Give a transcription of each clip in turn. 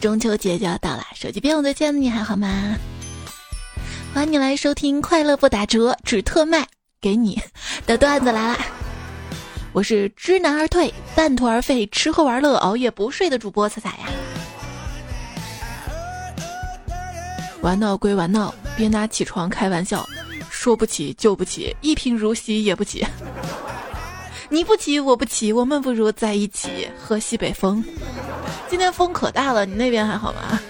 中秋节就要到了，手机边我最亲爱的你还好吗？欢迎你来收听《快乐不打折，只特卖给你》的段子来了。我是知难而退、半途而废、吃喝玩乐、熬夜不睡的主播彩彩呀。玩闹归玩闹，别拿起床开玩笑，说不起就不起，一贫如洗也不起。你不起我不起，我们不如在一起喝西北风。今天风可大了，你那边还好吗？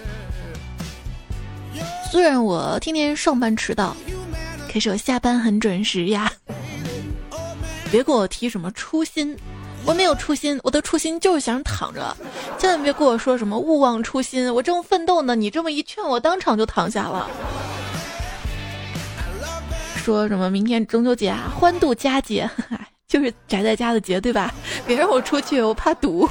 虽然我天天上班迟到，可是我下班很准时呀。别跟我提什么初心，我没有初心，我的初心就是想躺着。千万别跟我说什么勿忘初心，我正奋斗呢，你这么一劝，我当场就躺下了。说什么明天中秋节啊，欢度佳节，就是宅在家的节，对吧？别让我出去，我怕堵。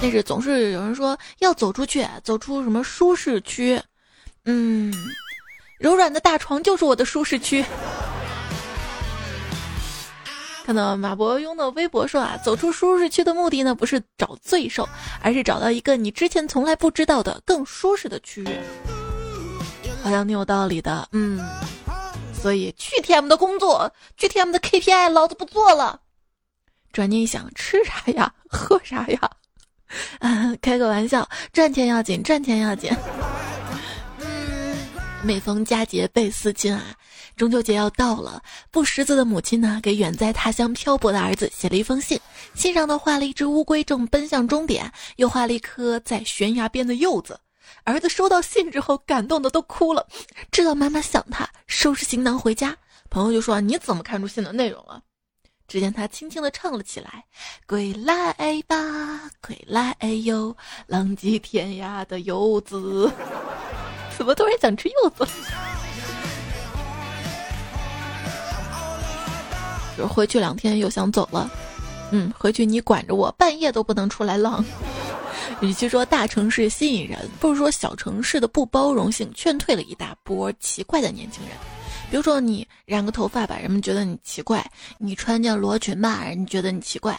但是总是有人说要走出去，走出什么舒适区，嗯，柔软的大床就是我的舒适区。看到马伯庸的微博说啊，走出舒适区的目的呢，不是找罪受，而是找到一个你之前从来不知道的更舒适的区域。好像挺有道理的，嗯。所以去 TM 的工作，去 TM 的 KPI，老子不做了。转念一想，吃啥呀，喝啥呀？啊，开个玩笑，赚钱要紧，赚钱要紧。每逢佳节倍思亲啊。中秋节要到了，不识字的母亲呢，给远在他乡漂泊的儿子写了一封信，信上呢画了一只乌龟正奔向终点，又画了一颗在悬崖边的柚子。儿子收到信之后，感动的都哭了，知道妈妈想他，收拾行囊回家。朋友就说：“你怎么看出信的内容了？”只见他轻轻的唱了起来：“归来吧，归来哟，浪迹天涯的游子。”怎么突然想吃柚子？就是回去两天又想走了，嗯，回去你管着我，半夜都不能出来浪。与其说大城市吸引人，不如说小城市的不包容性劝退了一大波奇怪的年轻人。比如说你染个头发吧，人们觉得你奇怪；你穿件罗裙吧，人觉得你奇怪；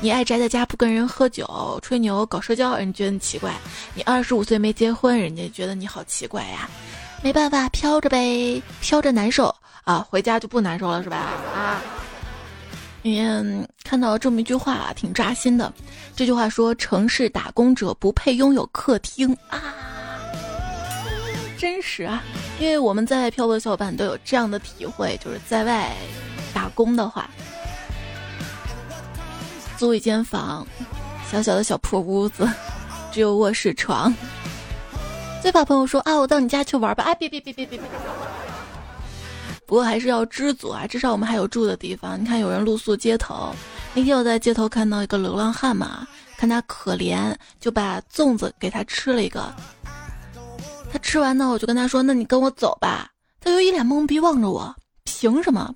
你爱宅在家不跟人喝酒、吹牛、搞社交，人觉得你奇怪；你二十五岁没结婚，人家觉得你好奇怪呀。没办法，飘着呗，飘着难受啊，回家就不难受了是吧？啊。里面，看到这么一句话，挺扎心的。这句话说：“城市打工者不配拥有客厅啊！”真实啊，因为我们在外漂泊的小伙伴都有这样的体会，就是在外打工的话，租一间房，小小的小破屋子，只有卧室床。最怕朋友说：“啊，我到你家去玩吧！”啊，别别别别别别。不过还是要知足啊，至少我们还有住的地方。你看，有人露宿街头。那天我在街头看到一个流浪汉嘛，看他可怜，就把粽子给他吃了一个。他吃完呢，我就跟他说：“那你跟我走吧。”他就一脸懵逼望着我：“凭什么？”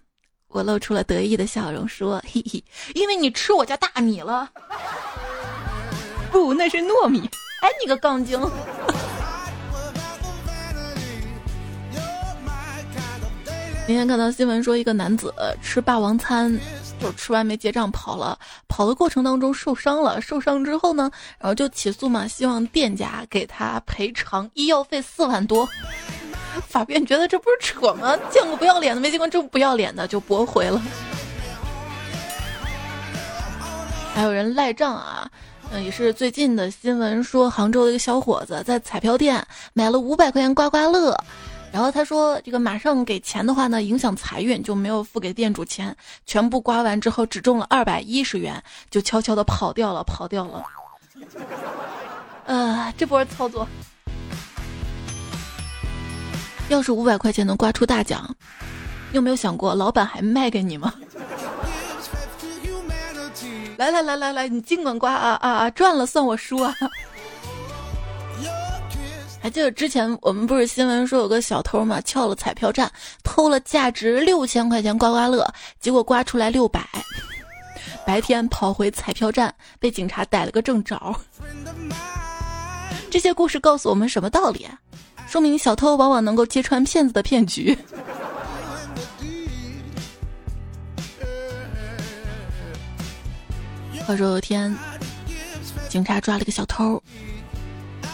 我露出了得意的笑容说：“ 嘿嘿，因为你吃我家大米了。”不，那是糯米。哎，你个杠精！今天看到新闻说，一个男子吃霸王餐，就吃完没结账跑了。跑的过程当中受伤了，受伤之后呢，然后就起诉嘛，希望店家给他赔偿医药费四万多。法院觉得这不是扯吗？见过不要脸的，没见过这么不要脸的，就驳回了。还有人赖账啊，嗯，也是最近的新闻说，杭州的一个小伙子在彩票店买了五百块钱刮刮乐。然后他说：“这个马上给钱的话呢，影响财运，就没有付给店主钱。全部刮完之后，只中了二百一十元，就悄悄的跑掉了，跑掉了。呃，这波操作，要是五百块钱能刮出大奖，你有没有想过，老板还卖给你吗？来来来来来，你尽管刮啊啊啊，赚了算我输啊！”还记得之前我们不是新闻说有个小偷嘛，撬了彩票站，偷了价值六千块钱刮刮乐，结果刮出来六百。白天跑回彩票站，被警察逮了个正着。这些故事告诉我们什么道理？说明小偷往往能够揭穿骗子的骗局。话说有天。警察抓了个小偷，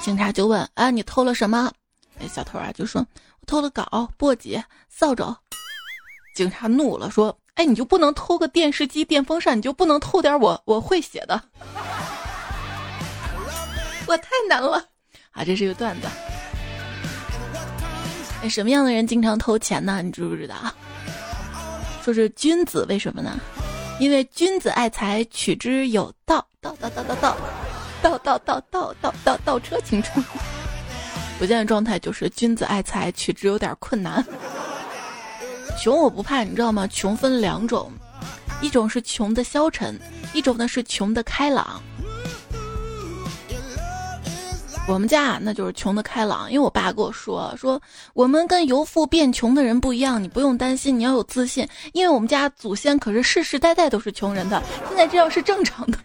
警察就问：“啊，你偷了什么？”那小偷啊就说：“我偷了镐、簸箕、扫帚。”警察怒了，说：“哎，你就不能偷个电视机、电风扇？你就不能偷点我我会写的？我太难了啊！这是一个段子。哎，什么样的人经常偷钱呢？你知不知道？说是君子，为什么呢？因为君子爱财，取之有道。道道道道道。倒倒倒倒倒倒倒车请出。我现在状态就是君子爱财，取之有点困难。穷我不怕，你知道吗？穷分两种，一种是穷的消沉，一种呢是穷的开朗。我们家啊那就是穷的开朗，因为我爸跟我说说，我们跟由富变穷的人不一样，你不用担心，你要有自信，因为我们家祖先可是世世代代都是穷人的，现在这样是正常的。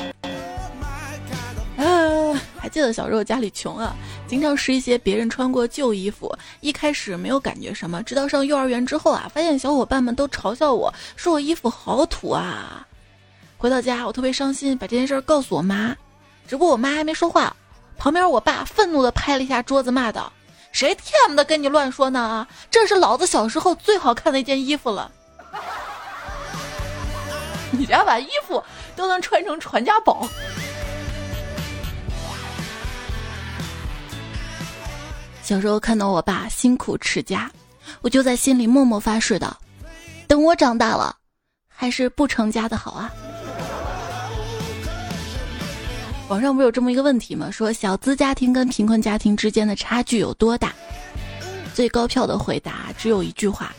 啊，还记得小时候家里穷啊，经常拾一些别人穿过旧衣服。一开始没有感觉什么，直到上幼儿园之后啊，发现小伙伴们都嘲笑我说我衣服好土啊。回到家，我特别伤心，把这件事告诉我妈。只不过我妈还没说话，旁边我爸愤怒地拍了一下桌子，骂道：“谁天不的跟你乱说呢啊？这是老子小时候最好看的一件衣服了。你家把衣服都能穿成传家宝。”小时候看到我爸辛苦持家，我就在心里默默发誓道：等我长大了，还是不成家的好啊。网上不是有这么一个问题吗？说小资家庭跟贫困家庭之间的差距有多大？最高票的回答只有一句话：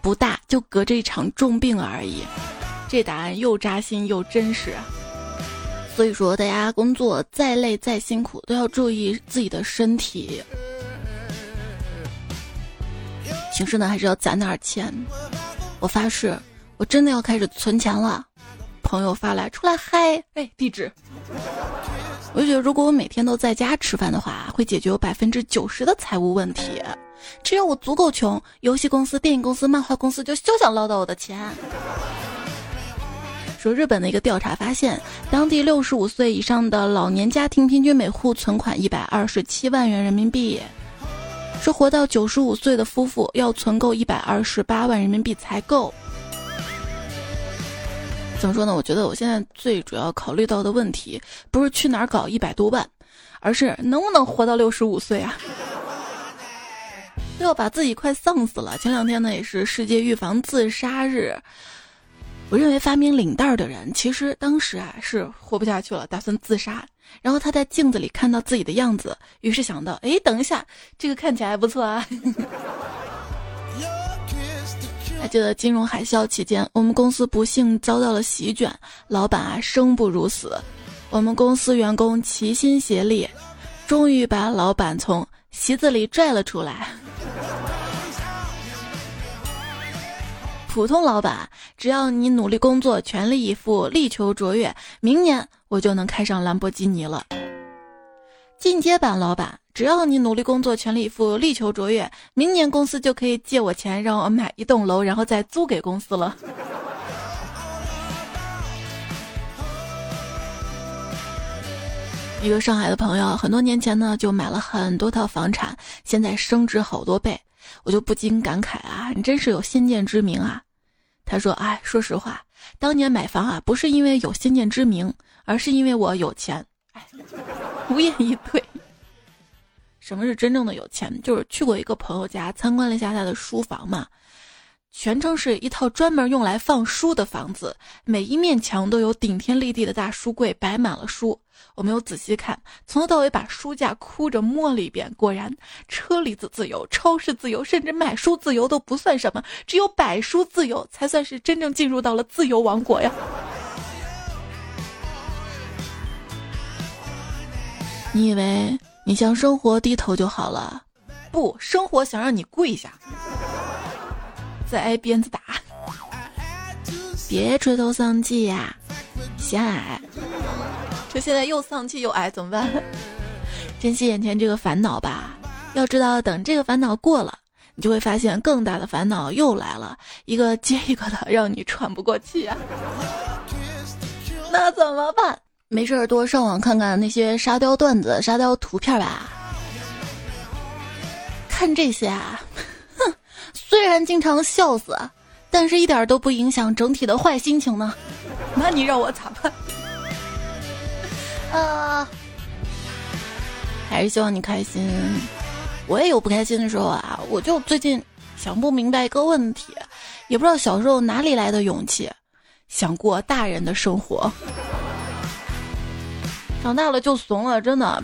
不大，就隔着一场重病而已。这答案又扎心又真实。所以说，大家工作再累再辛苦，都要注意自己的身体。平时呢，还是要攒点钱。我发誓，我真的要开始存钱了。朋友发来，出来嗨，哎，地址。我就觉得，如果我每天都在家吃饭的话，会解决我百分之九十的财务问题。只要我足够穷，游戏公司、电影公司、漫画公司就休想捞到我的钱。说日本的一个调查发现，当地六十五岁以上的老年家庭平均每户存款一百二十七万元人民币。说活到九十五岁的夫妇要存够一百二十八万人民币才够。怎么说呢？我觉得我现在最主要考虑到的问题，不是去哪儿搞一百多万，而是能不能活到六十五岁啊？要把自己快丧死了。前两天呢，也是世界预防自杀日。我认为发明领带的人，其实当时啊是活不下去了，打算自杀。然后他在镜子里看到自己的样子，于是想到：哎，等一下，这个看起来还不错啊。还记得金融海啸期间，我们公司不幸遭到了席卷，老板啊生不如死，我们公司员工齐心协力，终于把老板从席子里拽了出来。普通老板，只要你努力工作，全力以赴，力求卓越，明年我就能开上兰博基尼了。进阶版老板，只要你努力工作，全力以赴，力求卓越，明年公司就可以借我钱，让我买一栋楼，然后再租给公司了。一个上海的朋友，很多年前呢就买了很多套房产，现在升值好多倍。我就不禁感慨啊，你真是有先见之明啊！他说：“哎，说实话，当年买房啊，不是因为有先见之明，而是因为我有钱。”哎，无言以对。什么是真正的有钱？就是去过一个朋友家参观了一下他的书房嘛。全称是一套专门用来放书的房子，每一面墙都有顶天立地的大书柜，摆满了书。我没有仔细看，从头到尾把书架哭着摸了一遍。果然，车厘子自由、超市自由，甚至买书自由都不算什么，只有摆书自由才算是真正进入到了自由王国呀！你以为你向生活低头就好了？不，生活想让你跪下。再挨鞭子打，别垂头丧气呀，嫌矮。这现在又丧气又矮怎么办？珍惜眼前这个烦恼吧。要知道，等这个烦恼过了，你就会发现更大的烦恼又来了，一个接一个的，让你喘不过气啊。那怎么办？没事儿多上网看看那些沙雕段子、沙雕图片吧。看这些啊，哼，虽然经常笑死，但是一点都不影响整体的坏心情呢。那你让我咋办？啊，还是希望你开心。我也有不开心的时候啊，我就最近想不明白一个问题，也不知道小时候哪里来的勇气，想过大人的生活。长大了就怂了，真的。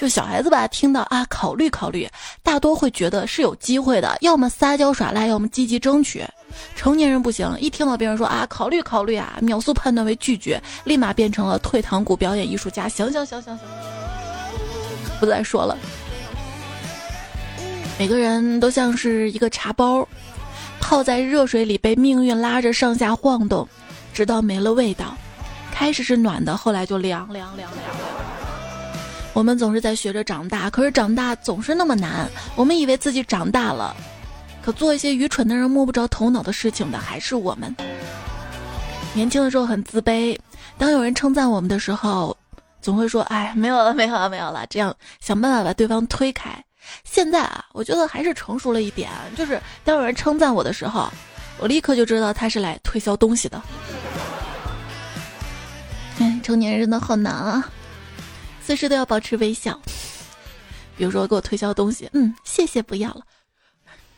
就小孩子吧，听到啊，考虑考虑，大多会觉得是有机会的，要么撒娇耍赖，要么积极争取。成年人不行，一听到别人说啊，考虑考虑啊，秒速判断为拒绝，立马变成了退堂鼓表演艺术家。行行行行行，不再说了。每个人都像是一个茶包，泡在热水里，被命运拉着上下晃动，直到没了味道。开始是暖的，后来就凉凉凉凉。我们总是在学着长大，可是长大总是那么难。我们以为自己长大了，可做一些愚蠢的人摸不着头脑的事情的还是我们。年轻的时候很自卑，当有人称赞我们的时候，总会说：“哎，没有了，没有了，没有了。”这样想办法把对方推开。现在啊，我觉得还是成熟了一点，就是当有人称赞我的时候，我立刻就知道他是来推销东西的。哎，成年人真的好难啊。随时都要保持微笑，比如说给我推销东西，嗯，谢谢，不要了。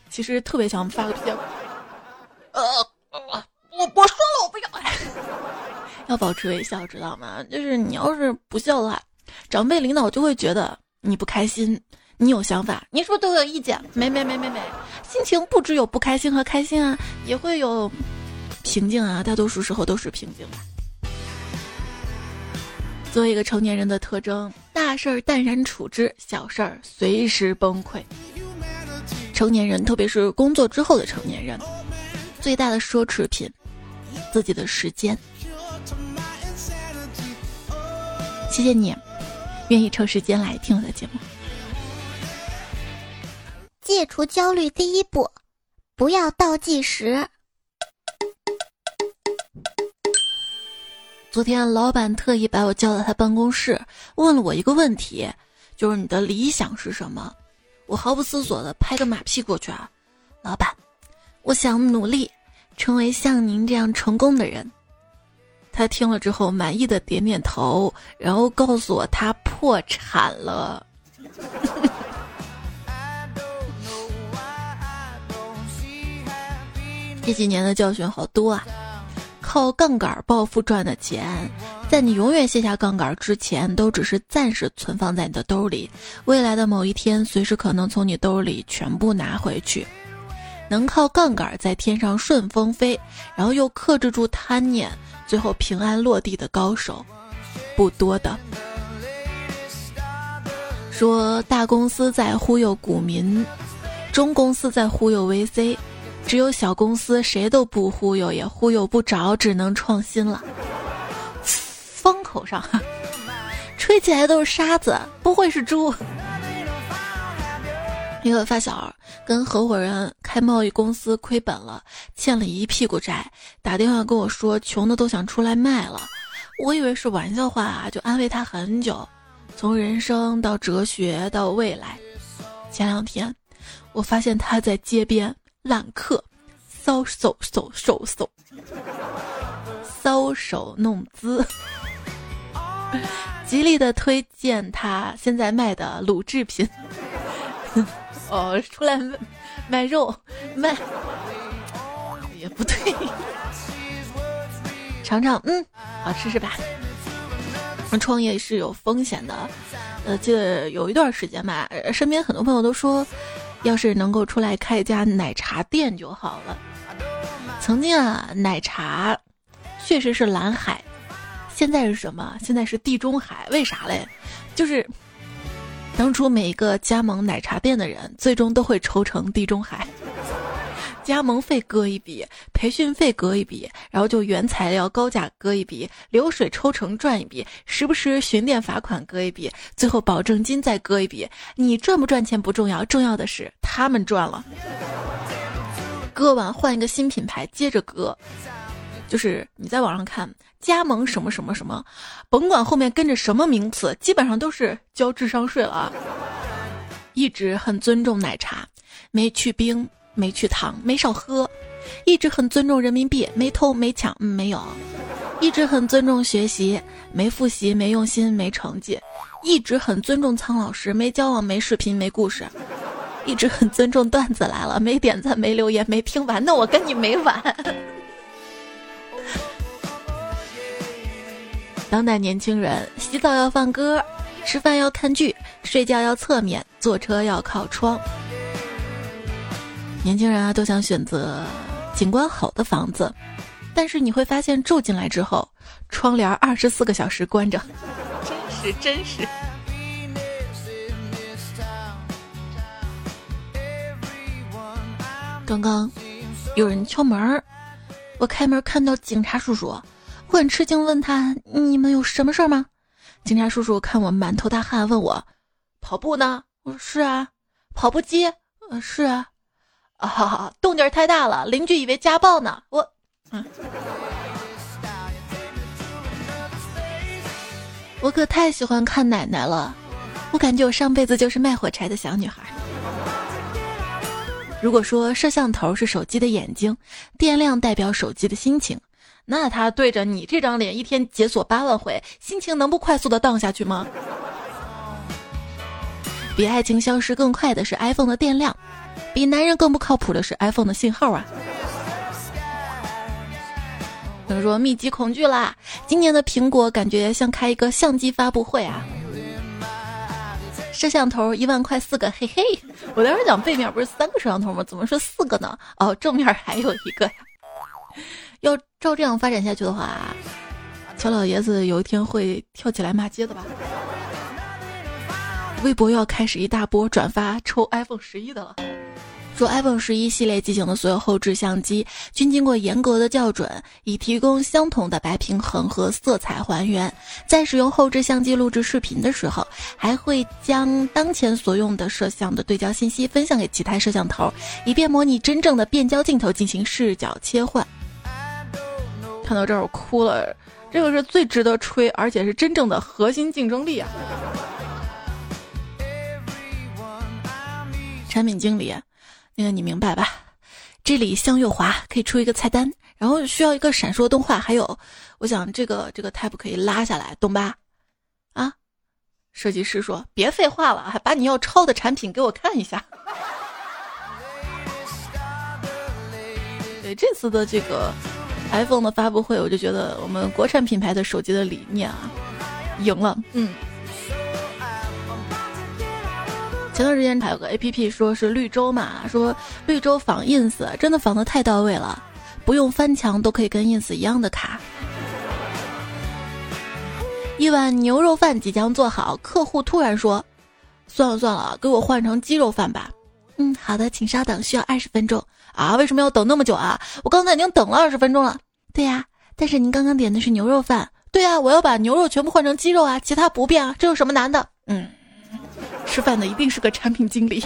其实特别想发个脾气，呃，我我说了我不要，要保持微笑，知道吗？就是你要是不笑的话，长辈领导就会觉得你不开心，你有想法，你是不是对我有意见？没没没没没，心情不只有不开心和开心啊，也会有平静啊，大多数时候都是平静的。作为一个成年人的特征，大事儿淡然处之，小事儿随时崩溃。成年人，特别是工作之后的成年人，最大的奢侈品，自己的时间。谢谢你，愿意抽时间来听我的节目。戒除焦虑第一步，不要倒计时。昨天老板特意把我叫到他办公室，问了我一个问题，就是你的理想是什么？我毫不思索的拍个马屁过去啊，老板，我想努力成为像您这样成功的人。他听了之后满意的点点头，然后告诉我他破产了。这几年的教训好多啊。靠杠杆暴富赚的钱，在你永远卸下杠杆之前，都只是暂时存放在你的兜里。未来的某一天，随时可能从你兜里全部拿回去。能靠杠杆在天上顺风飞，然后又克制住贪念，最后平安落地的高手，不多的。说大公司在忽悠股民，中公司在忽悠 VC。只有小公司谁都不忽悠，也忽悠不着，只能创新了。风口上，吹起来都是沙子，不会是猪。一个发小跟合伙人开贸易公司亏本了，欠了一屁股债，打电话跟我说穷的都想出来卖了。我以为是玩笑话啊，就安慰他很久，从人生到哲学到未来。前两天，我发现他在街边。揽客，搔首手手手，搔首弄姿，极力的推荐他现在卖的卤制品。哦，出来卖肉卖也不对，尝尝，嗯，好吃是吧？创业是有风险的，呃，记得有一段时间吧，身边很多朋友都说。要是能够出来开一家奶茶店就好了。曾经啊，奶茶确实是蓝海，现在是什么？现在是地中海。为啥嘞？就是当初每一个加盟奶茶店的人，最终都会抽成地中海。加盟费割一笔，培训费割一笔，然后就原材料高价割一笔，流水抽成赚一笔，时不时巡店罚款割一笔，最后保证金再割一笔。你赚不赚钱不重要，重要的是他们赚了。割完换一个新品牌，接着割，就是你在网上看加盟什么什么什么，甭管后面跟着什么名词，基本上都是交智商税了啊。一直很尊重奶茶，没去冰，没去糖，没少喝。一直很尊重人民币，没偷没抢，嗯，没有。一直很尊重学习，没复习，没用心，没成绩。一直很尊重苍老师，没交往，没视频，没故事。一直很尊重段子来了，没点赞，没留言，没听完，那我跟你没完。当代年轻人洗澡要放歌，吃饭要看剧，睡觉要侧面，坐车要靠窗。年轻人啊，都想选择景观好的房子，但是你会发现住进来之后，窗帘二十四个小时关着，真是真是。刚刚有人敲门儿，我开门看到警察叔叔，我很吃惊，问他：“你们有什么事儿吗？”警察叔叔看我满头大汗，问我：“跑步呢？”我说：“是啊。”跑步机？呃，是啊。啊，动静太大了，邻居以为家暴呢。我，嗯，我可太喜欢看奶奶了，我感觉我上辈子就是卖火柴的小女孩。如果说摄像头是手机的眼睛，电量代表手机的心情，那他对着你这张脸一天解锁八万回，心情能不快速的荡下去吗？比爱情消失更快的是 iPhone 的电量，比男人更不靠谱的是 iPhone 的信号啊！有人说密集恐惧啦，今年的苹果感觉像开一个相机发布会啊。摄像头一万块四个，嘿嘿！我当时讲背面不是三个摄像头吗？怎么说四个呢？哦，正面还有一个呀。要照这样发展下去的话，乔老爷子有一天会跳起来骂街的吧？微博要开始一大波转发抽 iPhone 十一的了。说 iPhone 十一系列机型的所有后置相机均经过严格的校准，以提供相同的白平衡和色彩还原。在使用后置相机录制视频的时候，还会将当前所用的摄像的对焦信息分享给其他摄像头，以便模拟真正的变焦镜头进行视角切换。看到这儿我哭了，这个是最值得吹，而且是真正的核心竞争力啊！产品经理。那个你明白吧？这里向右滑可以出一个菜单，然后需要一个闪烁动画，还有，我想这个这个 tab 可以拉下来，懂吧？啊，设计师说别废话了，还把你要抄的产品给我看一下。对这次的这个 iPhone 的发布会，我就觉得我们国产品牌的手机的理念啊，赢了，嗯。前段时间还有个 A P P 说是绿洲嘛，说绿洲仿 ins，真的仿的太到位了，不用翻墙都可以跟 ins 一样的卡。一碗牛肉饭即将做好，客户突然说：“算了算了，给我换成鸡肉饭吧。”嗯，好的，请稍等，需要二十分钟啊？为什么要等那么久啊？我刚才已经等了二十分钟了。对呀，但是您刚刚点的是牛肉饭。对呀，我要把牛肉全部换成鸡肉啊，其他不变啊，这有什么难的？嗯。吃饭的一定是个产品经理。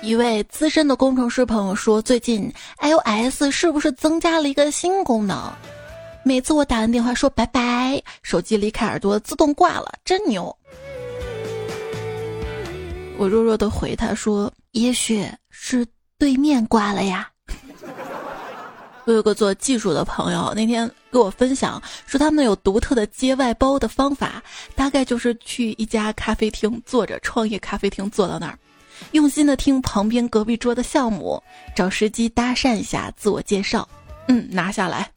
一位资深的工程师朋友说，最近 iOS 是不是增加了一个新功能？每次我打完电话说拜拜，手机离开耳朵自动挂了，真牛。我弱弱的回他说，也许是对面挂了呀。我有个做技术的朋友，那天给我分享说，他们有独特的接外包的方法，大概就是去一家咖啡厅坐着，创业咖啡厅坐到那儿，用心的听旁边隔壁桌的项目，找时机搭讪一下，自我介绍，嗯，拿下来。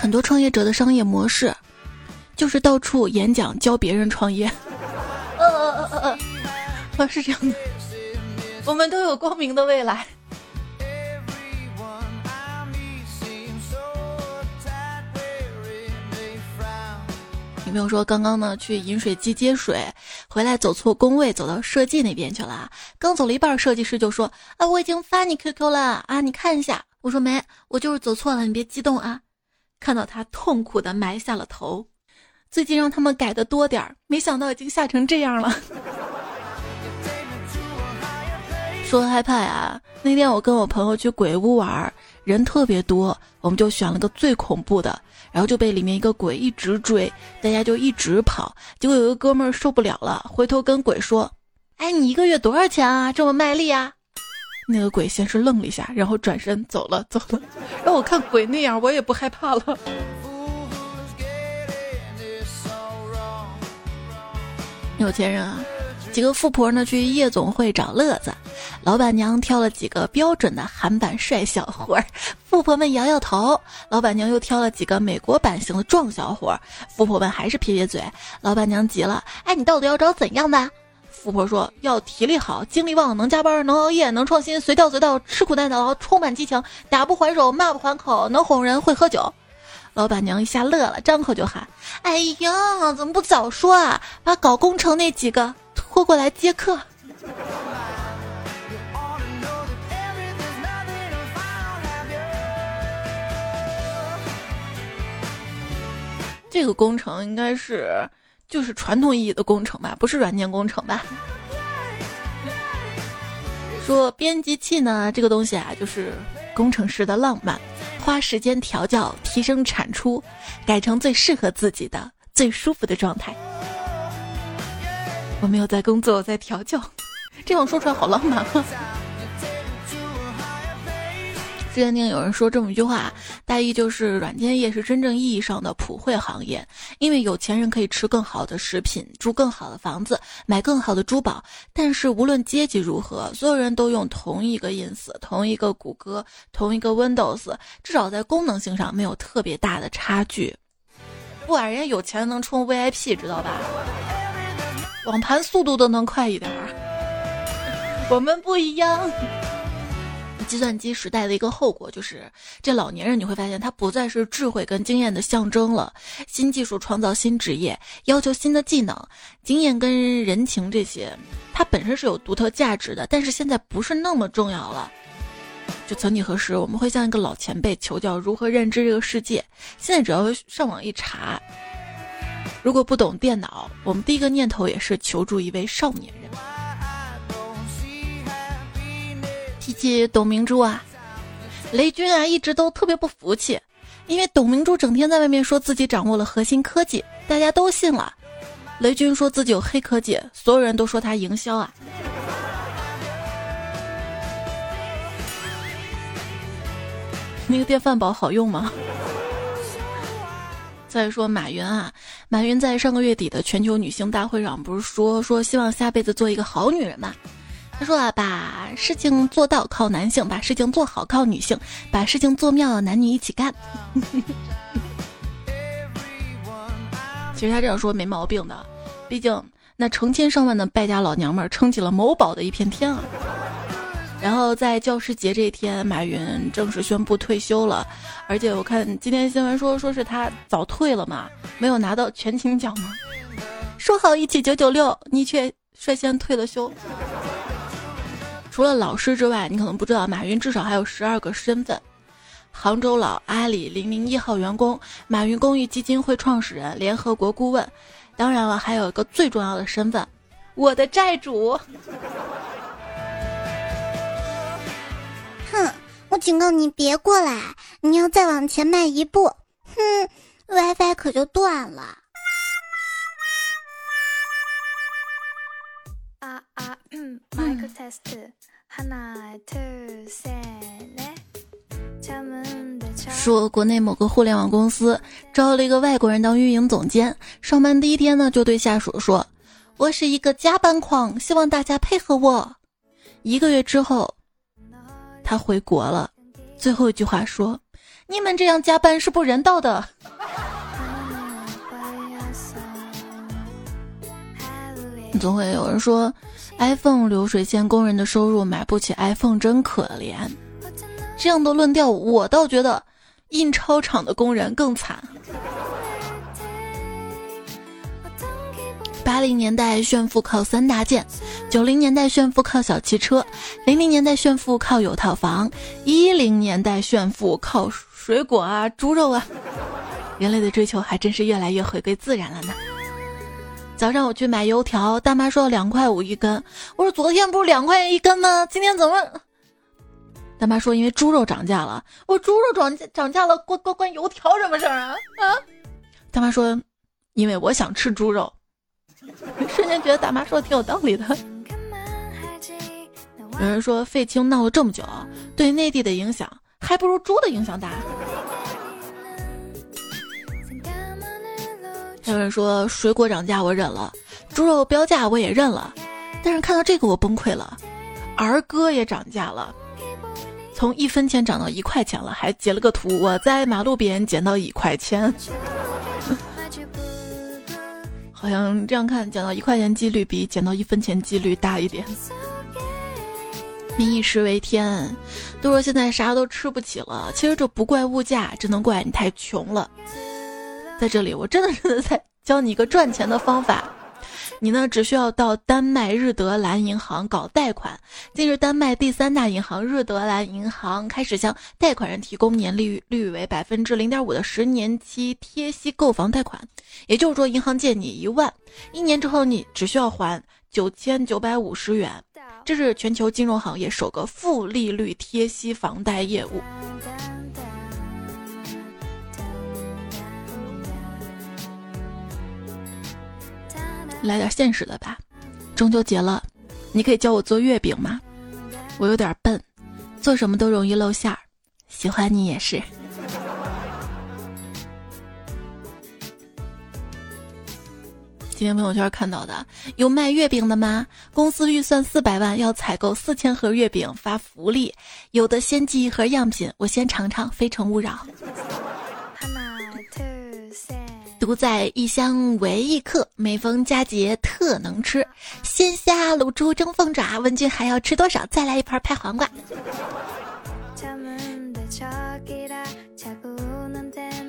很多创业者的商业模式，就是到处演讲教别人创业。呃呃呃呃呃，是这样的。我们都有光明的未来。女朋友说，刚刚呢去饮水机接水，回来走错工位，走到设计那边去了。刚走了一半，设计师就说：“啊，我已经发你 QQ 了啊，你看一下。”我说：“没，我就是走错了，你别激动啊。”看到他痛苦的埋下了头。最近让他们改的多点儿，没想到已经吓成这样了。说害怕呀！那天我跟我朋友去鬼屋玩，人特别多，我们就选了个最恐怖的，然后就被里面一个鬼一直追，大家就一直跑。结果有个哥们儿受不了了，回头跟鬼说：“哎，你一个月多少钱啊？这么卖力啊？”那个鬼先是愣了一下，然后转身走了，走了。让我看鬼那样，我也不害怕了。有钱人啊！几个富婆呢去夜总会找乐子，老板娘挑了几个标准的韩版帅小伙儿，富婆们摇摇头。老板娘又挑了几个美国版型的壮小伙儿，富婆们还是撇撇嘴。老板娘急了：“哎，你到底要找怎样的？”富婆说：“要体力好，精力旺，能加班，能熬夜，能创新，随叫随到，吃苦耐劳，充满激情，打不还手，骂不还口，能哄人，会喝酒。”老板娘一下乐了，张口就喊：“哎呀，怎么不早说啊？把搞工程那几个。”拖过来接客。这个工程应该是就是传统意义的工程吧，不是软件工程吧？说编辑器呢，这个东西啊，就是工程师的浪漫，花时间调教，提升产出，改成最适合自己的、最舒服的状态。我没有在工作，我在调教，这样说出来好浪漫。之前听有人说这么一句话，大意就是软件业是真正意义上的普惠行业，因为有钱人可以吃更好的食品，住更好的房子，买更好的珠宝。但是无论阶级如何，所有人都用同一个 ins，同一个谷歌，同一个 Windows，至少在功能性上没有特别大的差距。不啊，人家有钱能充 VIP，知道吧？网盘速度都能快一点儿，我们不一样。计算机时代的一个后果就是，这老年人你会发现他不再是智慧跟经验的象征了。新技术创造新职业，要求新的技能、经验跟人情这些，它本身是有独特价值的，但是现在不是那么重要了。就曾几何时，我们会向一个老前辈求教如何认知这个世界，现在只要上网一查。如果不懂电脑，我们第一个念头也是求助一位少年人。提起董明珠啊，雷军啊一直都特别不服气，因为董明珠整天在外面说自己掌握了核心科技，大家都信了。雷军说自己有黑科技，所有人都说他营销啊。那个电饭煲好用吗？再说马云啊，马云在上个月底的全球女性大会上不是说说希望下辈子做一个好女人嘛？他说啊，把事情做到靠男性，把事情做好靠女性，把事情做妙男女一起干。其实他这样说没毛病的，毕竟那成千上万的败家老娘们撑起了某宝的一片天啊。然后在教师节这一天，马云正式宣布退休了，而且我看今天新闻说，说是他早退了嘛，没有拿到全勤奖吗？说好一起九九六，你却率先退了休。除了老师之外，你可能不知道，马云至少还有十二个身份：杭州老、阿里零零一号员工、马云公益基金会创始人、联合国顾问，当然了，还有一个最重要的身份，我的债主。我警告你别过来！你要再往前迈一步，哼，WiFi 可就断了。说国内某个互联网公司招了一个外国人当运营总监，上班第一天呢，就对下属说：“我是一个加班狂，希望大家配合我。”一个月之后。他回国了，最后一句话说：“你们这样加班是不人道的。” 总会有人说，iPhone 流水线工人的收入买不起 iPhone 真可怜。这样的论调，我倒觉得印钞厂的工人更惨。八零年代炫富靠三大件，九零年代炫富靠小汽车，零零年代炫富靠有套房，一零年代炫富靠水果啊、猪肉啊。人类的追求还真是越来越回归自然了呢。早上我去买油条，大妈说两块五一根。我说昨天不是两块钱一根吗？今天怎么？大妈说因为猪肉涨价了。我猪肉涨价涨价了，关关关油条什么事儿啊？啊？大妈说，因为我想吃猪肉。瞬间觉得大妈说的挺有道理的。有人说废青闹了这么久，对内地的影响还不如猪的影响大。还有人说水果涨价我忍了，猪肉标价我也认了，但是看到这个我崩溃了，儿歌也涨价了，从一分钱涨到一块钱了，还截了个图，我在马路边捡到一块钱。好像这样看，捡到一块钱几率比捡到一分钱几率大一点。民以食为天，都说现在啥都吃不起了，其实这不怪物价，只能怪你太穷了。在这里，我真的是在教你一个赚钱的方法。你呢，只需要到丹麦日德兰银行搞贷款。近日，丹麦第三大银行日德兰银行开始向贷款人提供年利率为百分之零点五的十年期贴息购房贷款。也就是说，银行借你一万，一年之后你只需要还九千九百五十元。这是全球金融行业首个负利率贴息房贷业务。来点现实的吧，中秋节了，你可以教我做月饼吗？我有点笨，做什么都容易露馅儿。喜欢你也是。今天朋友圈看到的，有卖月饼的吗？公司预算四百万，要采购四千盒月饼发福利，有的先寄一盒样品，我先尝尝，非诚勿扰。独在异乡为异客，每逢佳节特能吃鲜虾、卤猪、蒸凤爪。问君还要吃多少？再来一盘拍黄瓜。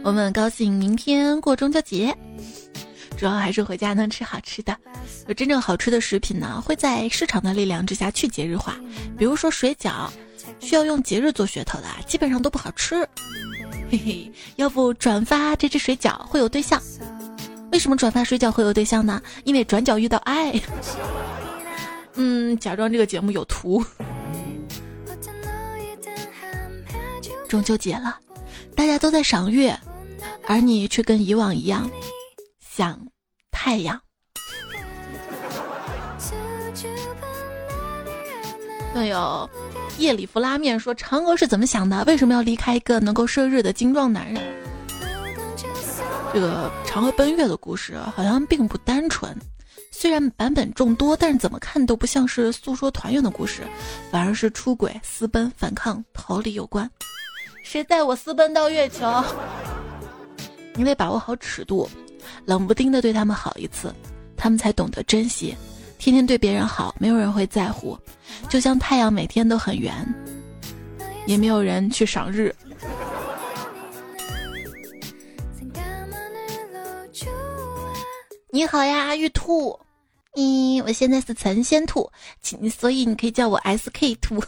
我们很高兴明天过中秋节，主要还是回家能吃好吃的。有真正好吃的食品呢，会在市场的力量之下去节日化。比如说水饺，需要用节日做噱头的，基本上都不好吃。嘿嘿，要不转发这只水饺会有对象？为什么转发水饺会有对象呢？因为转角遇到爱。嗯，假装这个节目有图。中秋节了，大家都在赏月，而你却跟以往一样想太阳。哎呦。夜里弗拉面说：“嫦娥是怎么想的？为什么要离开一个能够射日的精壮男人？”这个嫦娥奔月的故事好像并不单纯，虽然版本众多，但是怎么看都不像是诉说团圆的故事，反而是出轨、私奔、反抗、逃离有关。谁带我私奔到月球？你得把握好尺度，冷不丁的对他们好一次，他们才懂得珍惜。天天对别人好，没有人会在乎。就像太阳每天都很圆，也没有人去赏日。你好呀，玉兔。嗯，我现在是成仙兔，请所以你可以叫我 SK 兔。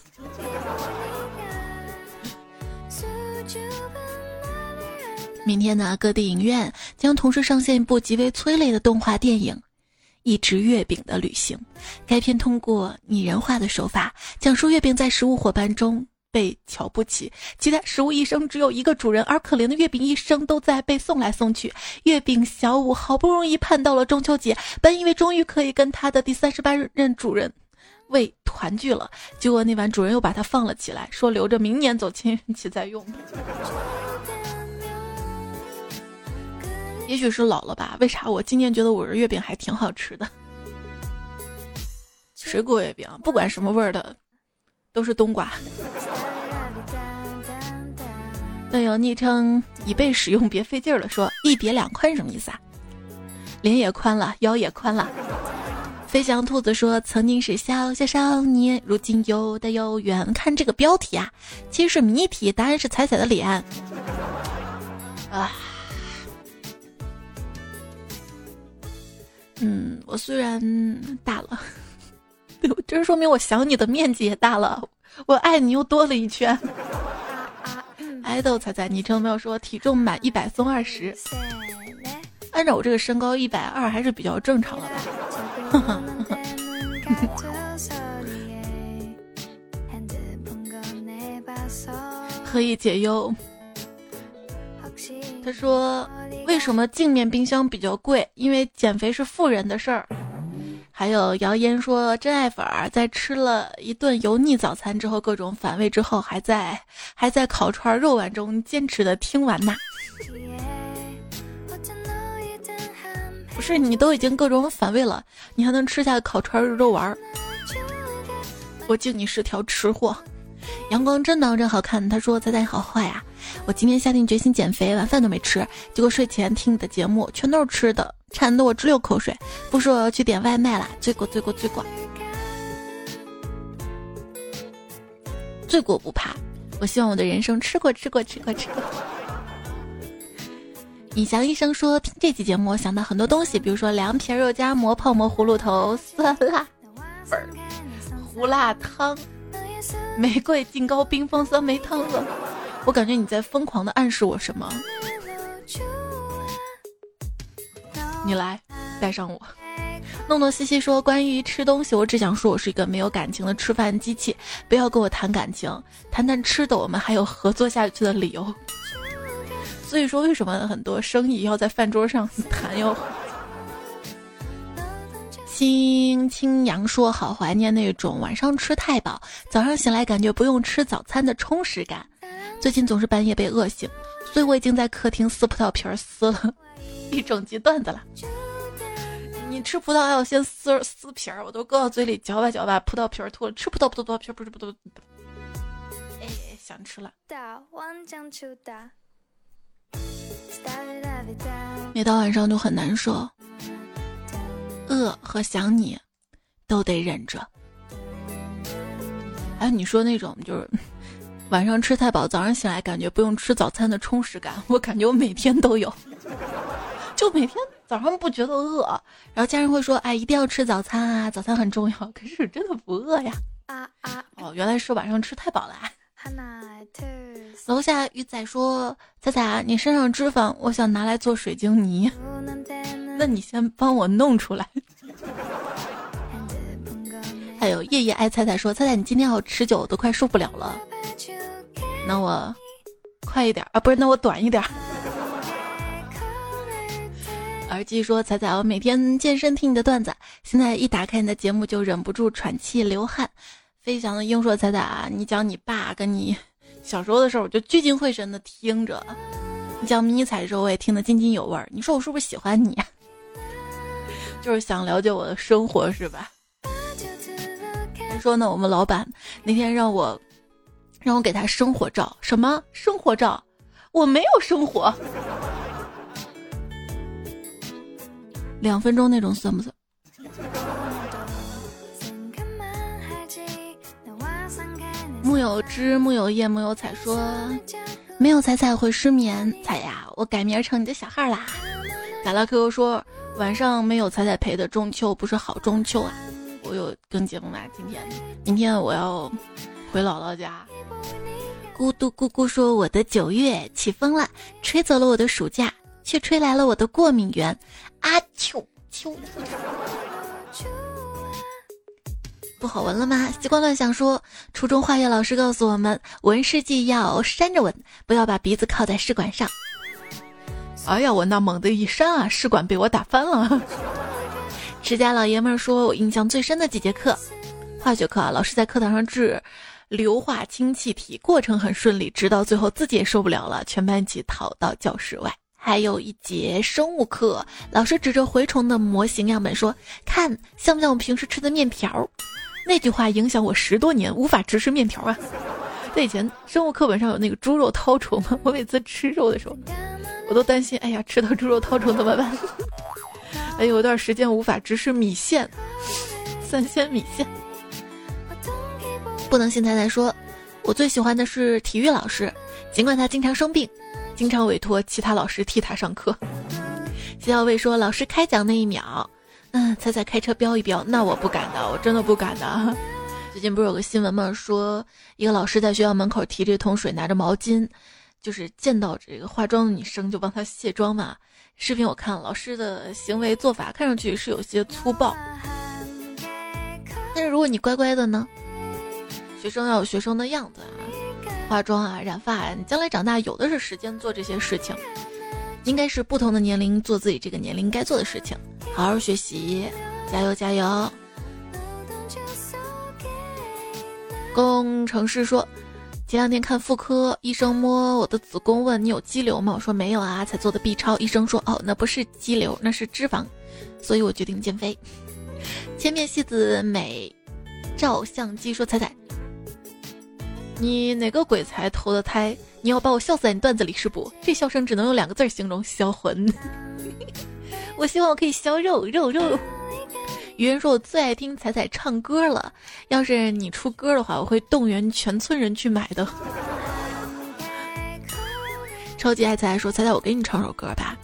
明天呢，各地影院将同时上线一部极为催泪的动画电影。一只月饼的旅行，该片通过拟人化的手法，讲述月饼在食物伙伴中被瞧不起，其他食物一生只有一个主人，而可怜的月饼一生都在被送来送去。月饼小五好不容易盼到了中秋节，本以为终于可以跟他的第三十八任主人为团聚了，结果那晚主人又把它放了起来，说留着明年走亲戚再用。也许是老了吧？为啥我今年觉得我的月饼还挺好吃的？水果月饼，不管什么味儿的，都是冬瓜。那有昵称已被使用，别费劲了。说一别两宽什么意思啊？脸也宽了，腰也宽了。飞翔兔子说曾经是小小少年，如今又大又远。看这个标题啊，其实是谜题，答案是彩彩的脸。啊。嗯，我虽然大了，这说明我想你的面积也大了，我爱你又多了一圈。爱豆彩彩，昵称没有说体重满一百送二十。按照我这个身高一百二还是比较正常的吧。何以解忧。他说：“为什么镜面冰箱比较贵？因为减肥是富人的事儿。”还有谣言说，真爱粉儿在吃了一顿油腻早餐之后，各种反胃之后，还在还在烤串肉丸中坚持的听完呐。不是你都已经各种反胃了，你还能吃下烤串肉丸？我敬你是条吃货。阳光真当真好看。他说：“仔仔好坏呀！我今天下定决心减肥，晚饭都没吃，结果睡前听你的节目，全都是吃的，馋得我直流口水。不说我要去点外卖了，罪过罪过罪过。罪过不怕，我希望我的人生吃过吃过吃过吃过。”尹翔医生说：“听这期节目，我想到很多东西，比如说凉皮、肉夹馍、泡馍、葫芦头、酸辣粉、胡辣汤。”玫瑰劲糕冰峰酸梅汤了，我感觉你在疯狂的暗示我什么？你来带上我。诺诺西西说：“关于吃东西，我只想说我是一个没有感情的吃饭机器，不要跟我谈感情，谈谈吃的，我们还有合作下去的理由。”所以说，为什么很多生意要在饭桌上谈哟？青青阳说：“好怀念那种晚上吃太饱，早上醒来感觉不用吃早餐的充实感。最近总是半夜被饿醒，所以我已经在客厅撕葡萄皮儿撕了一整集段子了。你吃葡萄还要先撕撕皮儿，我都搁到嘴里嚼吧嚼吧，葡萄皮儿吐了。吃葡萄葡萄皮儿不是葡萄，哎，想吃了。每到晚上就很难受。”饿和想你，都得忍着。哎，你说那种就是晚上吃太饱，早上醒来感觉不用吃早餐的充实感，我感觉我每天都有。就每天早上不觉得饿，然后家人会说：“哎，一定要吃早餐啊，早餐很重要。”可是真的不饿呀。啊啊！哦，原来是晚上吃太饱了。楼下鱼仔说：“仔仔，你身上脂肪，我想拿来做水晶泥。”那你先帮我弄出来。还有夜夜爱菜菜说：“菜菜，你今天要持久，我都快受不了了。”那我快一点啊，不是，那我短一点。耳机说：“彩彩，我每天健身听你的段子，现在一打开你的节目就忍不住喘气流汗。”飞翔的鹰说：“彩彩啊，你讲你爸跟你小时候的事儿，我就聚精会神的听着。你讲迷彩的时候，我也听得津津有味儿。你说我是不是喜欢你？” 就是想了解我的生活是吧？还说呢，我们老板那天让我让我给他生活照，什么生活照？我没有生活。两分钟那种算不算？木有枝，木有叶，木有彩说没有彩彩会失眠。彩呀，我改名成你的小号啦。打了 QQ 说。晚上没有彩彩陪的中秋不是好中秋啊！我有更节目吗？今天、明天我要回姥姥家。咕嘟咕咕说：“我的九月起风了，吹走了我的暑假，却吹来了我的过敏源。”阿秋秋，不好闻了吗？习惯乱想说，初中化学老师告诉我们，闻试剂要扇着闻，不要把鼻子靠在试管上。哎呀，我那猛的一扇啊，试管被我打翻了。持家老爷们儿说，我印象最深的几节课，化学课啊，老师在课堂上治硫化氢气体，过程很顺利，直到最后自己也受不了了，全班一起逃到教室外。还有一节生物课，老师指着蛔虫的模型样本说：“看像不像我平时吃的面条？”那句话影响我十多年，无法直视面条啊。在以前生物课本上有那个猪肉绦虫，我每次吃肉的时候。我都担心，哎呀，吃到猪肉绦虫怎么办？哎有段时间无法直视米线，三鲜米线。不能信太太说，我最喜欢的是体育老师，尽管他经常生病，经常委托其他老师替他上课。谢小卫说，老师开讲那一秒，嗯，彩彩开车飙一飙，那我不敢的，我真的不敢的。最近不是有个新闻吗？说一个老师在学校门口提着一桶水，拿着毛巾。就是见到这个化妆的女生就帮她卸妆嘛。视频我看，老师的行为做法看上去是有些粗暴，但是如果你乖乖的呢，学生要有学生的样子啊，化妆啊、染发，啊，你将来长大有的是时间做这些事情。应该是不同的年龄做自己这个年龄该做的事情，好好学习，加油加油。工程师说，前两天看妇科，医生摸我的子宫，问你有肌瘤吗？我说没有啊，才做的 B 超。医生说，哦，那不是肌瘤，那是脂肪，所以我决定减肥。千面戏子美照相机说，彩彩，你哪个鬼才投的胎？你要把我笑死在你段子里是不？这笑声只能用两个字形容：销魂。我希望我可以销肉肉肉。有人说我最爱听彩彩唱歌了，要是你出歌的话，我会动员全村人去买的。超级爱彩彩说：“彩彩，我给你唱首歌吧。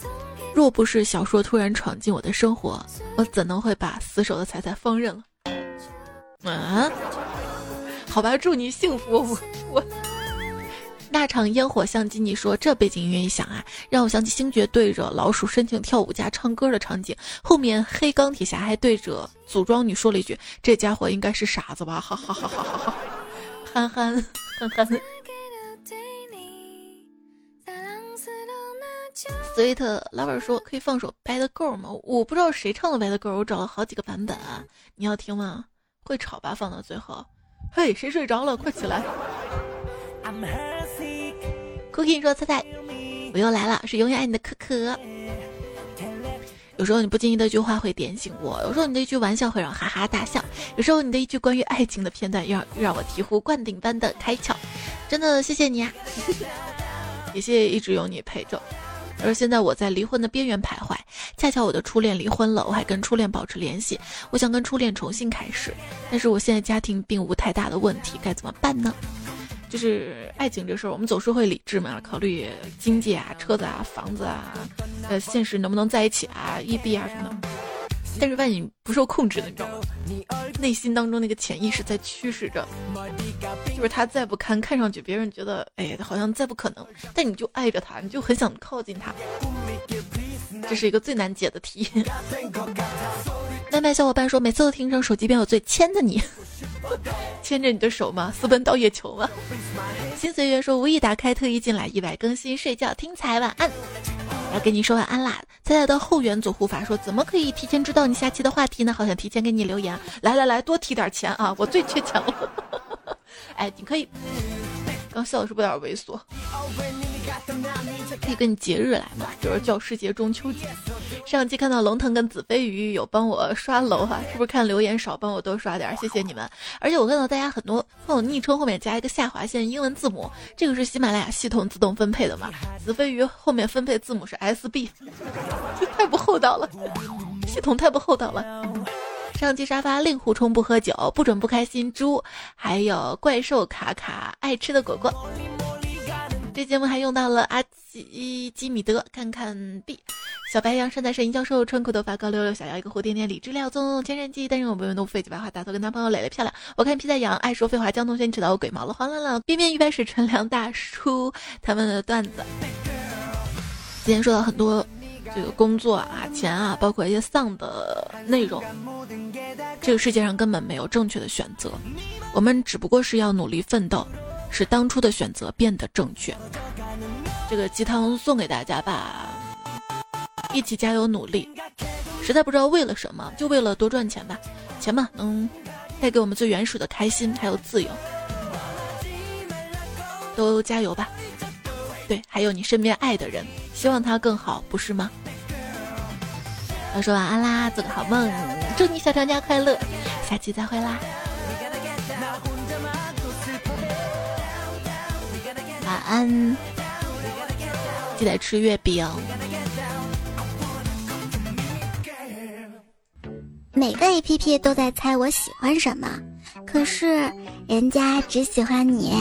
若不是小说突然闯进我的生活，我怎能会把死守的彩彩放任了？”啊？好吧，祝你幸福。我我。那场烟火相机，你说这背景音乐一响啊，让我想起星爵对着老鼠申请跳舞加唱歌的场景。后面黑钢铁侠还对着组装女说了一句：“这家伙应该是傻子吧？”哈哈哈哈哈哈！憨憨憨憨。Sweet lover 说可以放首 Bad Girl 吗？我不知道谁唱的 Bad Girl，我找了好几个版本，你要听吗？会吵吧？放到最后。嘿，谁睡着了？快起来！Cookie 说：“菜菜，我又来了，是永远爱你的可可。有时候你不经意的一句话会点醒我，有时候你的一句玩笑会让哈哈大笑，有时候你的一句关于爱情的片段又让让我醍醐灌顶般的开窍。真的谢谢你啊，也谢谢一直有你陪着。而现在我在离婚的边缘徘徊，恰巧我的初恋离婚了，我还跟初恋保持联系，我想跟初恋重新开始，但是我现在家庭并无太大的问题，该怎么办呢？”就是爱情这事儿，我们总是会理智嘛，考虑经济啊、车子啊、房子啊，呃，现实能不能在一起啊、异地啊什么的。但是万一不受控制的，你知道吗？内心当中那个潜意识在驱使着，就是他再不堪，看上去别人觉得，哎，好像再不可能，但你就爱着他，你就很想靠近他。这是一个最难解的题。外卖小伙伴说，每次都听成手机边有最牵着你。牵着你的手吗？私奔到月球吗？新随缘说无意打开，特意进来，意外更新，睡觉听彩晚安，要跟你说晚安啦。彩彩的后援组护法说怎么可以提前知道你下期的话题呢？好想提前给你留言，来来来，多提点钱啊，我最缺钱了。哎，你可以。刚笑的是不是有点猥琐？可以跟你节日来嘛，就是教师节、中秋节。上期看到龙腾跟子飞鱼有帮我刷楼哈，是不是看留言少，帮我多刷点？谢谢你们。而且我看到大家很多朋友昵称后面加一个下划线英文字母，这个是喜马拉雅系统自动分配的嘛？子飞鱼后面分配字母是 SB，太不厚道了，系统太不厚道了。上期沙发令狐冲不喝酒，不准不开心。猪，还有怪兽卡卡爱吃的果果。这节目还用到了阿基基米德，看看 B。小白羊，善财神医教授，春裤头发高溜溜，想要一个蝴蝶念理智料，纵千人记，但是我不用都废几白话，大头跟男朋友磊磊漂亮。我看皮在羊，爱说废话，江同学你知道我鬼毛了，黄浪浪，边边鱼白是纯良大叔他们的段子。今天说到很多。这个工作啊，钱啊，包括一些丧的内容，这个世界上根本没有正确的选择，我们只不过是要努力奋斗，使当初的选择变得正确。这个鸡汤送给大家吧，一起加油努力。实在不知道为了什么，就为了多赚钱吧，钱嘛能带给我们最原始的开心，还有自由。都加油吧。对，还有你身边爱的人，希望他更好，不是吗？要说晚安啦，做个好梦，祝你小长假快乐，下期再会啦，晚安，记得吃月饼。每个 A P P 都在猜我喜欢什么，可是人家只喜欢你。